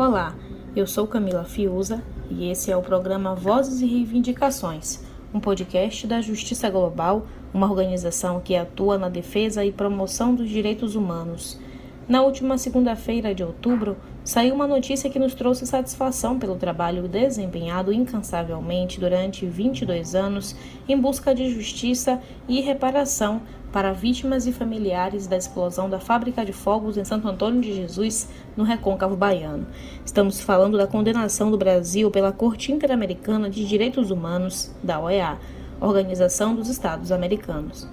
Olá, eu sou Camila Fiuza e esse é o programa Vozes e Reivindicações, um podcast da Justiça Global, uma organização que atua na defesa e promoção dos direitos humanos. Na última segunda-feira de outubro, saiu uma notícia que nos trouxe satisfação pelo trabalho desempenhado incansavelmente durante 22 anos em busca de justiça e reparação para vítimas e familiares da explosão da fábrica de fogos em Santo Antônio de Jesus, no Recôncavo Baiano. Estamos falando da condenação do Brasil pela Corte Interamericana de Direitos Humanos, da OEA, Organização dos Estados Americanos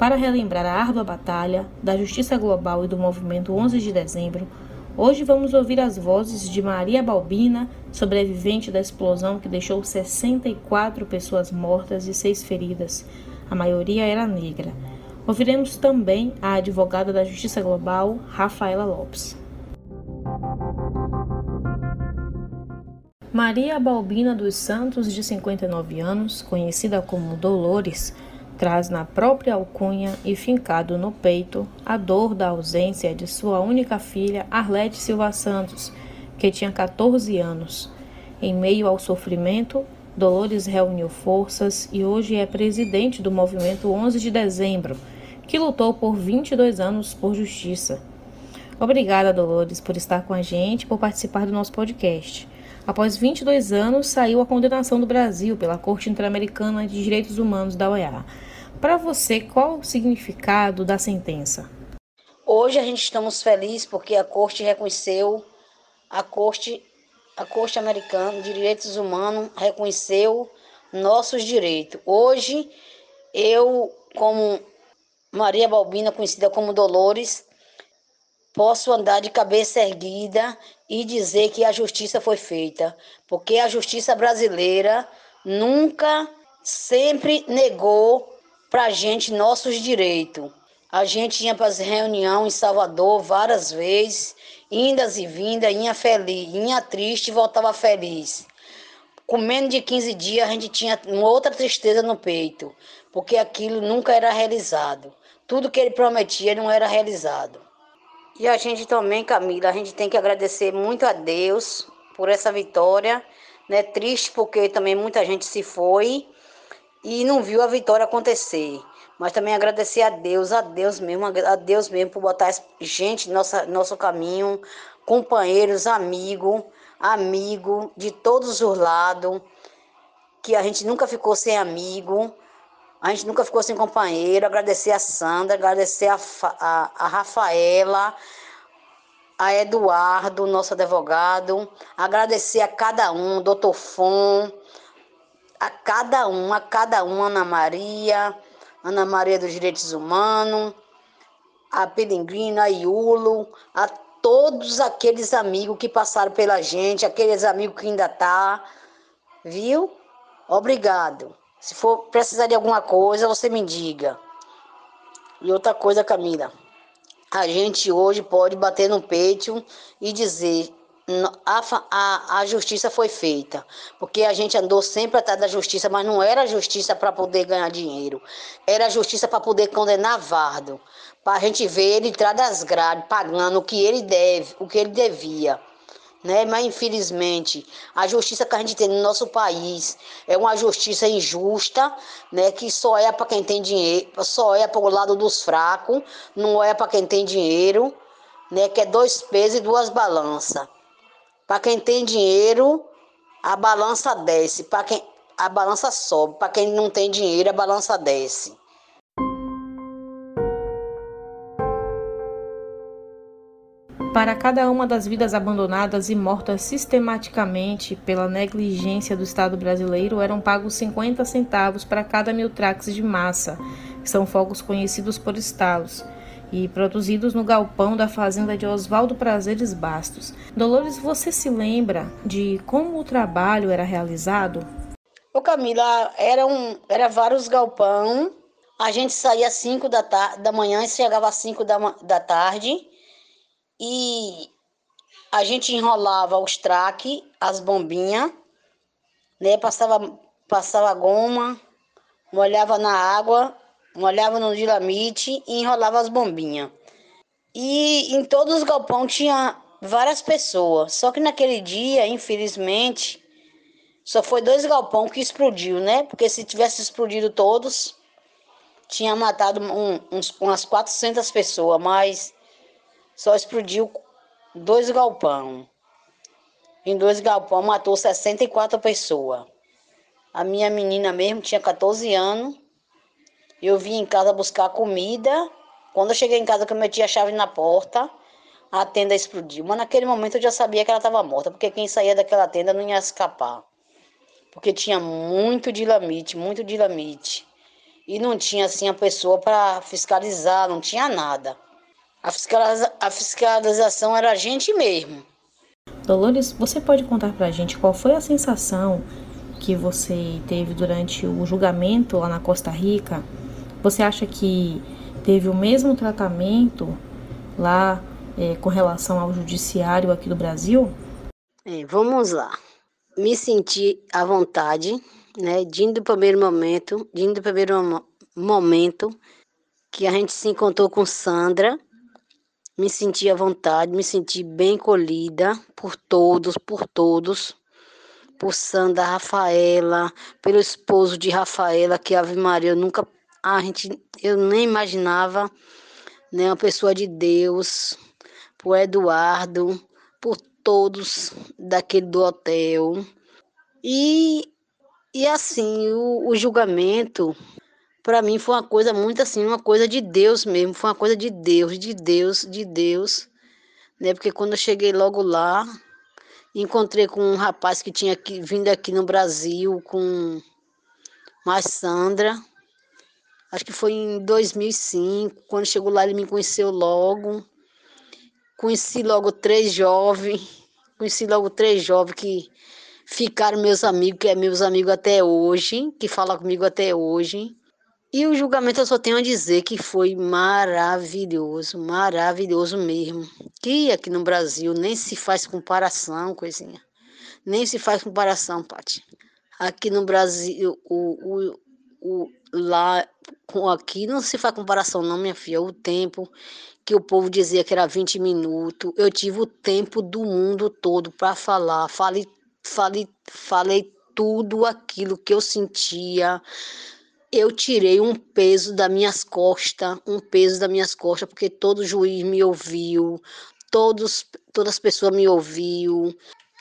para relembrar a árdua batalha da justiça global e do movimento 11 de dezembro, hoje vamos ouvir as vozes de Maria Balbina, sobrevivente da explosão que deixou 64 pessoas mortas e seis feridas. A maioria era negra. Ouviremos também a advogada da Justiça Global, Rafaela Lopes. Maria Balbina dos Santos, de 59 anos, conhecida como Dolores, traz na própria alcunha e fincado no peito a dor da ausência de sua única filha, Arlete Silva Santos, que tinha 14 anos. Em meio ao sofrimento, Dolores reuniu forças e hoje é presidente do movimento 11 de dezembro, que lutou por 22 anos por justiça. Obrigada, Dolores, por estar com a gente por participar do nosso podcast. Após 22 anos, saiu a condenação do Brasil pela Corte Interamericana de Direitos Humanos da OEA. Para você, qual o significado da sentença? Hoje a gente estamos felizes porque a Corte reconheceu, a Corte, a Corte Americana de Direitos Humanos reconheceu nossos direitos. Hoje, eu, como Maria Balbina, conhecida como Dolores, posso andar de cabeça erguida e dizer que a justiça foi feita, porque a justiça brasileira nunca, sempre negou para a gente nossos direitos. A gente ia para as reuniões em Salvador várias vezes, indas e vindas, ia feliz, ia triste e voltava feliz. Com menos de 15 dias a gente tinha uma outra tristeza no peito, porque aquilo nunca era realizado. Tudo que ele prometia não era realizado. E a gente também, Camila, a gente tem que agradecer muito a Deus por essa vitória. Né? Triste porque também muita gente se foi e não viu a vitória acontecer. Mas também agradecer a Deus, a Deus mesmo, a Deus mesmo por botar gente no nosso, nosso caminho, companheiros, amigos, amigo de todos os lados, que a gente nunca ficou sem amigo, a gente nunca ficou sem companheiro. Agradecer a Sandra, agradecer a, a, a Rafaela, a Eduardo, nosso advogado, agradecer a cada um, doutor Fon, a cada um, a cada um, Ana Maria, Ana Maria dos Direitos Humanos, a Peregrina, a Iulo, a todos aqueles amigos que passaram pela gente, aqueles amigos que ainda tá, viu? Obrigado. Se for precisar de alguma coisa, você me diga. E outra coisa, Camila, a gente hoje pode bater no peito e dizer a, a, a justiça foi feita, porque a gente andou sempre atrás da justiça, mas não era justiça para poder ganhar dinheiro, era justiça para poder condenar Vardo, para a gente ver ele entrar das grades, pagando o que ele deve, o que ele devia. Né? Mas infelizmente a justiça que a gente tem no nosso país é uma justiça injusta, né? Que só é para quem tem dinheiro, só é para o lado dos fracos, não é para quem tem dinheiro, né? Que é dois pesos e duas balanças. Para quem tem dinheiro, a balança desce. Para quem a balança sobe. Para quem não tem dinheiro, a balança desce. Para cada uma das vidas abandonadas e mortas sistematicamente pela negligência do Estado brasileiro, eram pagos 50 centavos para cada mil traques de massa, que são fogos conhecidos por estalos e produzidos no galpão da fazenda de Oswaldo Prazeres Bastos. Dolores, você se lembra de como o trabalho era realizado? Ô Camila, era, um, era vários galpão. A gente saía às 5 da, da manhã e chegava às 5 da, da tarde. E a gente enrolava os traques, as bombinhas, né? Passava, passava goma, molhava na água molhava no dinamite e enrolava as bombinhas. E em todos os galpões tinha várias pessoas. Só que naquele dia, infelizmente, só foi dois galpão que explodiu, né? Porque se tivesse explodido todos, tinha matado um, uns, umas 400 pessoas, mas só explodiu dois galpão. Em dois galpão matou 64 pessoas. A minha menina mesmo tinha 14 anos. Eu vim em casa buscar comida. Quando eu cheguei em casa que eu meti a chave na porta, a tenda explodiu. Mas naquele momento eu já sabia que ela estava morta, porque quem saía daquela tenda não ia escapar. Porque tinha muito dinamite, muito dinamite. E não tinha assim a pessoa para fiscalizar, não tinha nada. A, fiscaliza a fiscalização era a gente mesmo. Dolores, você pode contar para a gente qual foi a sensação que você teve durante o julgamento lá na Costa Rica? Você acha que teve o mesmo tratamento lá é, com relação ao judiciário aqui do Brasil? É, vamos lá. Me senti à vontade, né? De do primeiro momento, de do primeiro momento que a gente se encontrou com Sandra, me senti à vontade, me senti bem colhida por todos, por todos, por Sandra Rafaela, pelo esposo de Rafaela, que Ave Maria, eu nunca, a gente, eu nem imaginava, né, uma pessoa de Deus, por Eduardo, por todos daquele do hotel. E, e assim, o, o julgamento, para mim, foi uma coisa muito assim, uma coisa de Deus mesmo, foi uma coisa de Deus, de Deus, de Deus. Né? Porque quando eu cheguei logo lá, encontrei com um rapaz que tinha aqui, vindo aqui no Brasil com mais Sandra. Acho que foi em 2005. Quando chegou lá, ele me conheceu logo. Conheci logo três jovens. Conheci logo três jovens que ficaram meus amigos, que é meus amigos até hoje, que falam comigo até hoje. E o julgamento eu só tenho a dizer que foi maravilhoso, maravilhoso mesmo. Que aqui no Brasil nem se faz comparação, coisinha. Nem se faz comparação, Paty. Aqui no Brasil, o, o, o, lá, aqui não se faz comparação não, minha filha. O tempo que o povo dizia que era 20 minutos. Eu tive o tempo do mundo todo para falar. Falei, falei, falei tudo aquilo que eu sentia. Eu tirei um peso das minhas costas, um peso das minhas costas, porque todo juiz me ouviu, todos, todas as pessoas me ouviu.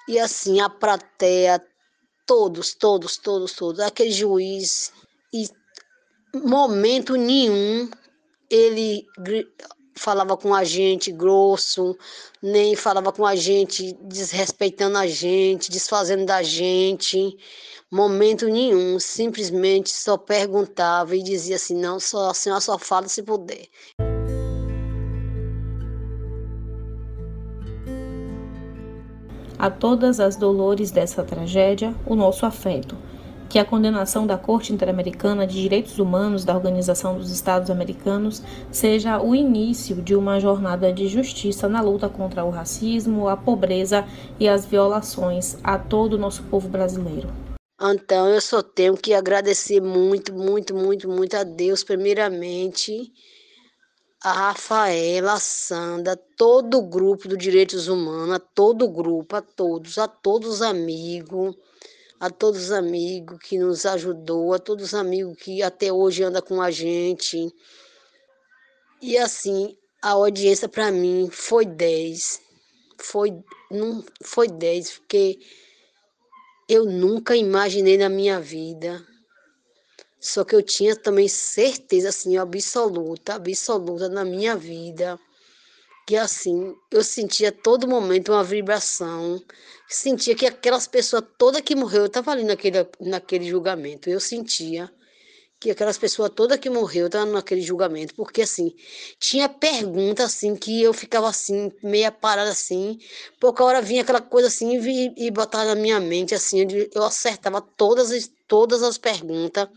E assim, a plateia, todos, todos, todos, todos. Aquele juiz, e momento nenhum ele falava com a gente grosso, nem falava com a gente desrespeitando a gente, desfazendo da gente, momento nenhum, simplesmente só perguntava e dizia assim: não, só, a senhora só fala se puder. A todas as dolores dessa tragédia, o nosso afeto que a condenação da Corte Interamericana de Direitos Humanos da Organização dos Estados Americanos seja o início de uma jornada de justiça na luta contra o racismo, a pobreza e as violações a todo o nosso povo brasileiro. Então, eu só tenho que agradecer muito, muito, muito, muito a Deus, primeiramente, a Rafaela, a Sandra, todo o grupo do Direitos Humanos, a todo o grupo, a todos, a todos os amigos a todos os amigos que nos ajudou, a todos os amigos que até hoje anda com a gente. E assim, a audiência para mim foi 10. Foi não foi 10, porque eu nunca imaginei na minha vida. Só que eu tinha também certeza assim absoluta, absoluta na minha vida que assim, eu sentia todo momento uma vibração, sentia que aquelas pessoas toda que morreu, eu estava ali naquele, naquele julgamento, eu sentia que aquelas pessoas toda que morreu estavam naquele julgamento, porque assim, tinha pergunta assim que eu ficava assim, meia parada assim, pouca hora vinha aquela coisa assim e, e botava na minha mente assim, eu acertava todas, todas as perguntas,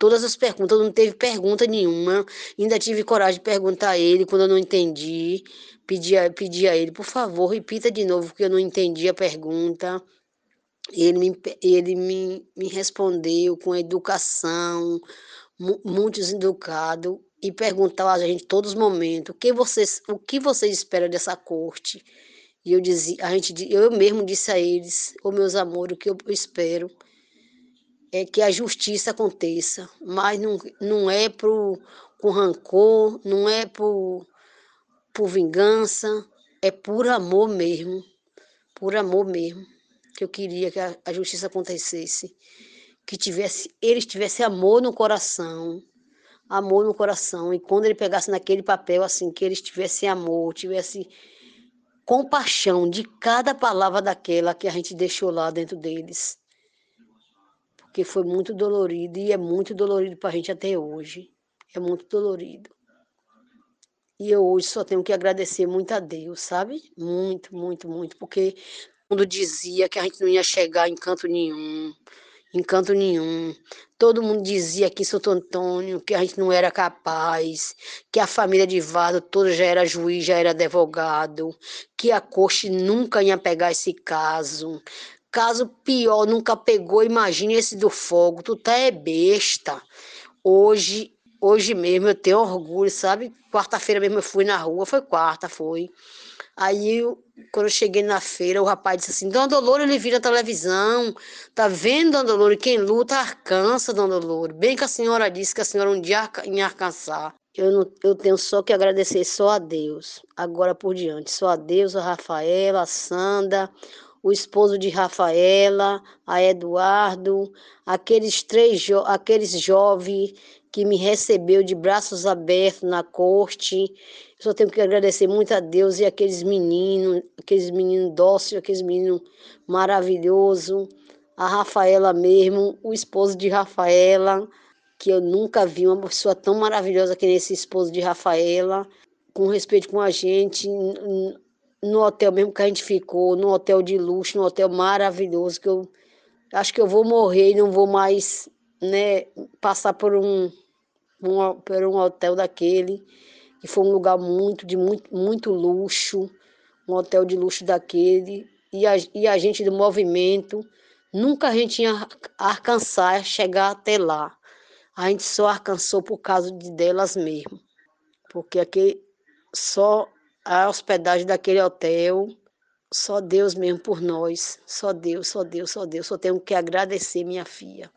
todas as perguntas, não teve pergunta nenhuma. Ainda tive coragem de perguntar a ele quando eu não entendi. Pedi a, pedi a ele, por favor, repita de novo, porque eu não entendi a pergunta. Ele me, ele me, me respondeu com educação, muito educado, e perguntava a gente todos os momentos o que vocês, o que vocês esperam dessa corte. E eu dizia, a gente, eu mesmo disse a eles, ô oh, meus amores, o que eu espero é que a justiça aconteça, mas não, não é pro, com rancor, não é por, por vingança, é por amor mesmo, por amor mesmo, que eu queria que a, a justiça acontecesse, que tivesse, eles tivessem amor no coração, amor no coração, e quando ele pegasse naquele papel assim, que eles tivessem amor, tivessem compaixão de cada palavra daquela que a gente deixou lá dentro deles. Porque foi muito dolorido e é muito dolorido para a gente até hoje. É muito dolorido. E eu hoje só tenho que agradecer muito a Deus, sabe? Muito, muito, muito. Porque quando dizia que a gente não ia chegar em canto nenhum, em canto nenhum. Todo mundo dizia aqui em Santo Antônio que a gente não era capaz, que a família de Vado toda já era juiz, já era advogado, que a corte nunca ia pegar esse caso. Caso pior, nunca pegou, imagine esse do fogo, tu tá é besta. Hoje, hoje mesmo eu tenho orgulho, sabe? Quarta-feira mesmo eu fui na rua, foi quarta, foi. Aí, quando eu cheguei na feira, o rapaz disse assim: Dona Dolores, ele vira televisão. Tá vendo, Dona Dolores? Quem luta alcança, Dona Dolores. Bem que a senhora disse que a senhora um dia ia alcançar. Eu, não, eu tenho só que agradecer só a Deus, agora por diante. Só a Deus, a Rafaela, a Sandra, o esposo de Rafaela, a Eduardo, aqueles três jo aqueles jovens que me recebeu de braços abertos na corte. Só tenho que agradecer muito a Deus e aqueles meninos, aqueles meninos dóceis, aqueles meninos maravilhosos, a Rafaela mesmo, o esposo de Rafaela, que eu nunca vi uma pessoa tão maravilhosa que esse esposo de Rafaela, com respeito com a gente, no hotel mesmo que a gente ficou, no hotel de luxo, no hotel maravilhoso, que eu acho que eu vou morrer e não vou mais né, passar por um, um, por um hotel daquele, que foi um lugar muito, de muito, muito luxo, um hotel de luxo daquele, e a, e a gente do movimento, nunca a gente ia alcançar, chegar até lá. A gente só alcançou por causa de delas mesmo, porque aqui só a hospedagem daquele hotel, só Deus mesmo por nós, só Deus, só Deus, só Deus. Só tenho que agradecer minha filha.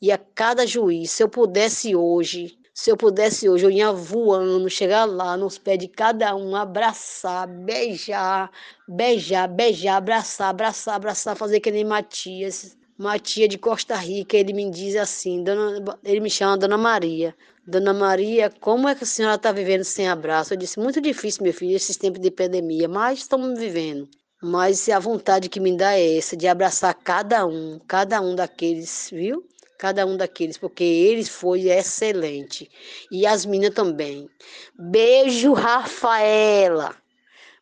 E a cada juiz, se eu pudesse hoje, se eu pudesse hoje, eu ia voando, chegar lá nos pés de cada um, abraçar, beijar, beijar, beijar, abraçar, abraçar, abraçar, fazer que nem Matias. Matias de Costa Rica, ele me diz assim, dona, ele me chama Dona Maria. Dona Maria, como é que a senhora está vivendo sem abraço? Eu disse, muito difícil, meu filho, esses tempos de pandemia, mas estamos vivendo. Mas a vontade que me dá é essa, de abraçar cada um, cada um daqueles, viu? cada um daqueles, porque eles foi excelente. E as meninas também. Beijo, Rafaela.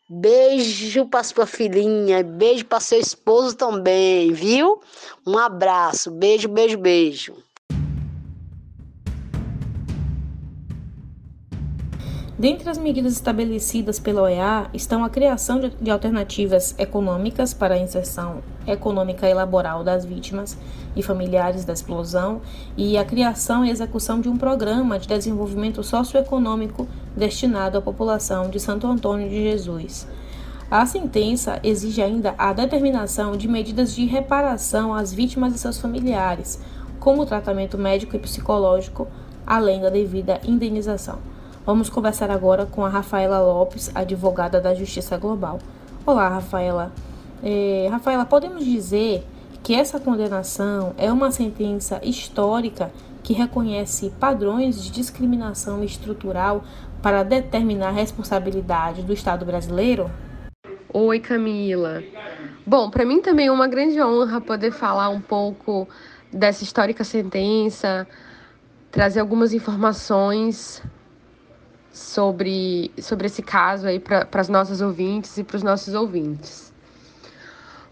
Beijo para sua filhinha, beijo para seu esposo também, viu? Um abraço, beijo, beijo, beijo. Dentre as medidas estabelecidas pela OEA estão a criação de alternativas econômicas para a inserção econômica e laboral das vítimas e familiares da explosão e a criação e execução de um programa de desenvolvimento socioeconômico destinado à população de Santo Antônio de Jesus. A sentença exige ainda a determinação de medidas de reparação às vítimas e seus familiares, como tratamento médico e psicológico, além da devida indenização. Vamos conversar agora com a Rafaela Lopes, advogada da Justiça Global. Olá, Rafaela. É, Rafaela, podemos dizer que essa condenação é uma sentença histórica que reconhece padrões de discriminação estrutural para determinar a responsabilidade do Estado brasileiro? Oi, Camila. Bom, para mim também é uma grande honra poder falar um pouco dessa histórica sentença, trazer algumas informações sobre, sobre esse caso aí para as nossas ouvintes e para os nossos ouvintes.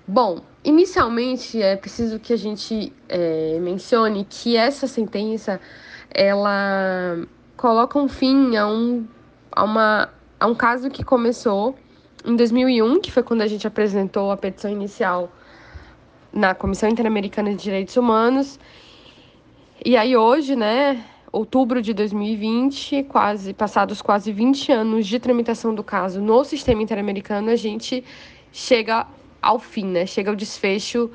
Bom, inicialmente é preciso que a gente é, mencione que essa sentença ela coloca um fim a um, a, uma, a um caso que começou em 2001, que foi quando a gente apresentou a petição inicial na Comissão Interamericana de Direitos Humanos. E aí hoje, né, outubro de 2020, quase passados quase 20 anos de tramitação do caso no sistema interamericano, a gente chega ao fim, né? Chega ao desfecho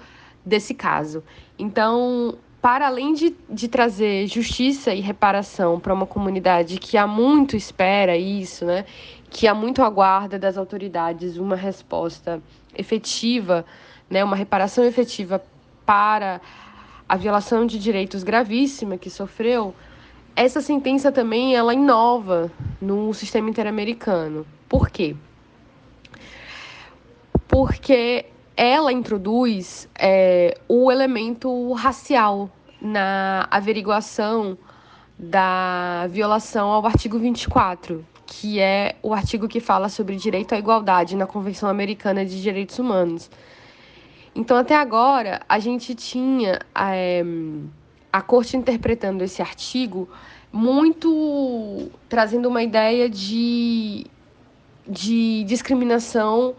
desse caso. Então, para além de, de trazer justiça e reparação para uma comunidade que há muito espera isso, né? Que há muito aguarda das autoridades uma resposta efetiva, né? Uma reparação efetiva para a violação de direitos gravíssima que sofreu. Essa sentença também ela inova no sistema interamericano. Por quê? Porque ela introduz é, o elemento racial na averiguação da violação ao artigo 24, que é o artigo que fala sobre direito à igualdade na Convenção Americana de Direitos Humanos. Então, até agora, a gente tinha é, a corte interpretando esse artigo muito trazendo uma ideia de, de discriminação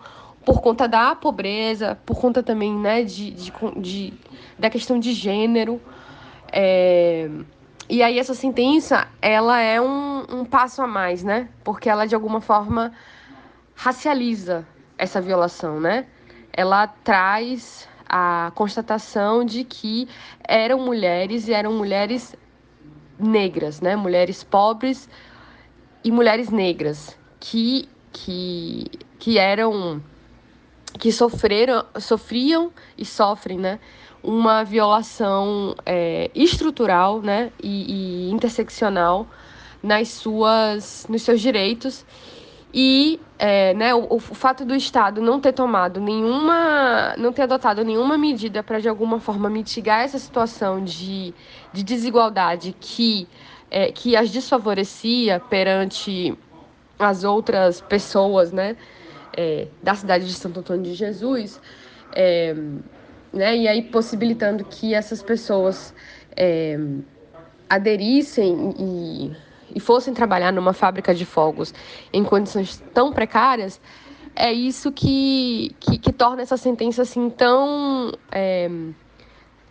por conta da pobreza, por conta também né, de, de, de da questão de gênero. É, e aí essa sentença, ela é um, um passo a mais, né? Porque ela, de alguma forma, racializa essa violação, né? Ela traz a constatação de que eram mulheres e eram mulheres negras, né? Mulheres pobres e mulheres negras que, que, que eram que sofreram, sofriam e sofrem, né, uma violação é, estrutural, né, e, e, interseccional nas suas, nos seus direitos e é, né, o, o, fato do Estado não ter tomado nenhuma, não ter adotado nenhuma medida para de alguma forma mitigar essa situação de, de desigualdade que, é, que as desfavorecia perante as outras pessoas, né, é, da cidade de Santo Antônio de Jesus, é, né, e aí possibilitando que essas pessoas é, aderissem e, e fossem trabalhar numa fábrica de fogos em condições tão precárias, é isso que, que, que torna essa sentença assim tão é,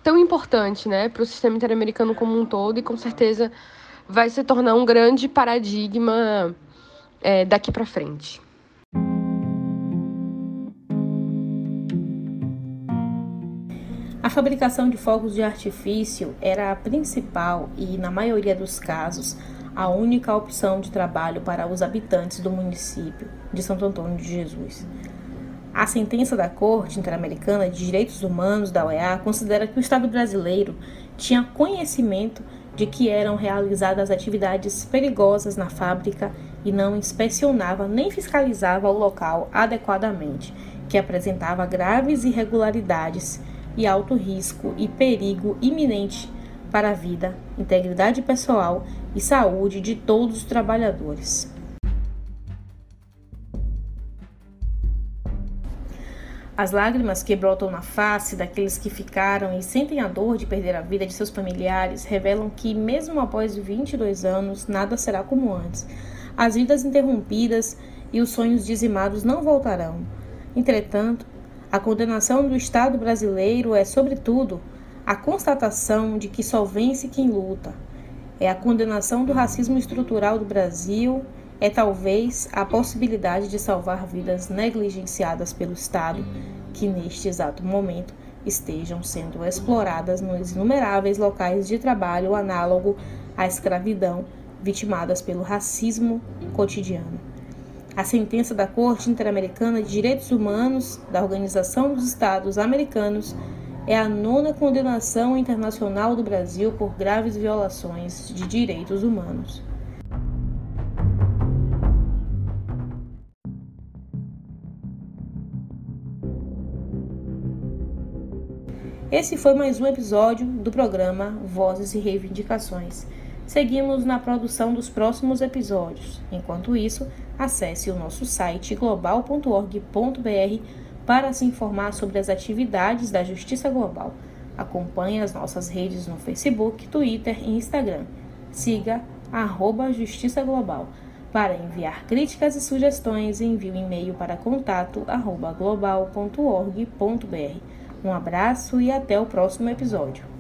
tão importante, né, para o sistema interamericano como um todo e com certeza vai se tornar um grande paradigma é, daqui para frente. A fabricação de fogos de artifício era a principal e, na maioria dos casos, a única opção de trabalho para os habitantes do município de Santo Antônio de Jesus. A sentença da Corte Interamericana de Direitos Humanos da OEA considera que o Estado brasileiro tinha conhecimento de que eram realizadas atividades perigosas na fábrica e não inspecionava nem fiscalizava o local adequadamente, que apresentava graves irregularidades e alto risco e perigo iminente para a vida, integridade pessoal e saúde de todos os trabalhadores. As lágrimas que brotam na face daqueles que ficaram e sentem a dor de perder a vida de seus familiares revelam que, mesmo após 22 anos, nada será como antes. As vidas interrompidas e os sonhos dizimados não voltarão. Entretanto, a condenação do Estado brasileiro é, sobretudo, a constatação de que só vence quem luta. É a condenação do racismo estrutural do Brasil, é talvez a possibilidade de salvar vidas negligenciadas pelo Estado, que neste exato momento estejam sendo exploradas nos inumeráveis locais de trabalho análogo à escravidão, vitimadas pelo racismo cotidiano. A sentença da Corte Interamericana de Direitos Humanos da Organização dos Estados Americanos é a nona condenação internacional do Brasil por graves violações de direitos humanos. Esse foi mais um episódio do programa Vozes e Reivindicações. Seguimos na produção dos próximos episódios. Enquanto isso, acesse o nosso site global.org.br para se informar sobre as atividades da Justiça Global. Acompanhe as nossas redes no Facebook, Twitter e Instagram. Siga arroba Justiça Global. Para enviar críticas e sugestões, envie um e-mail para contato arroba global.org.br. Um abraço e até o próximo episódio.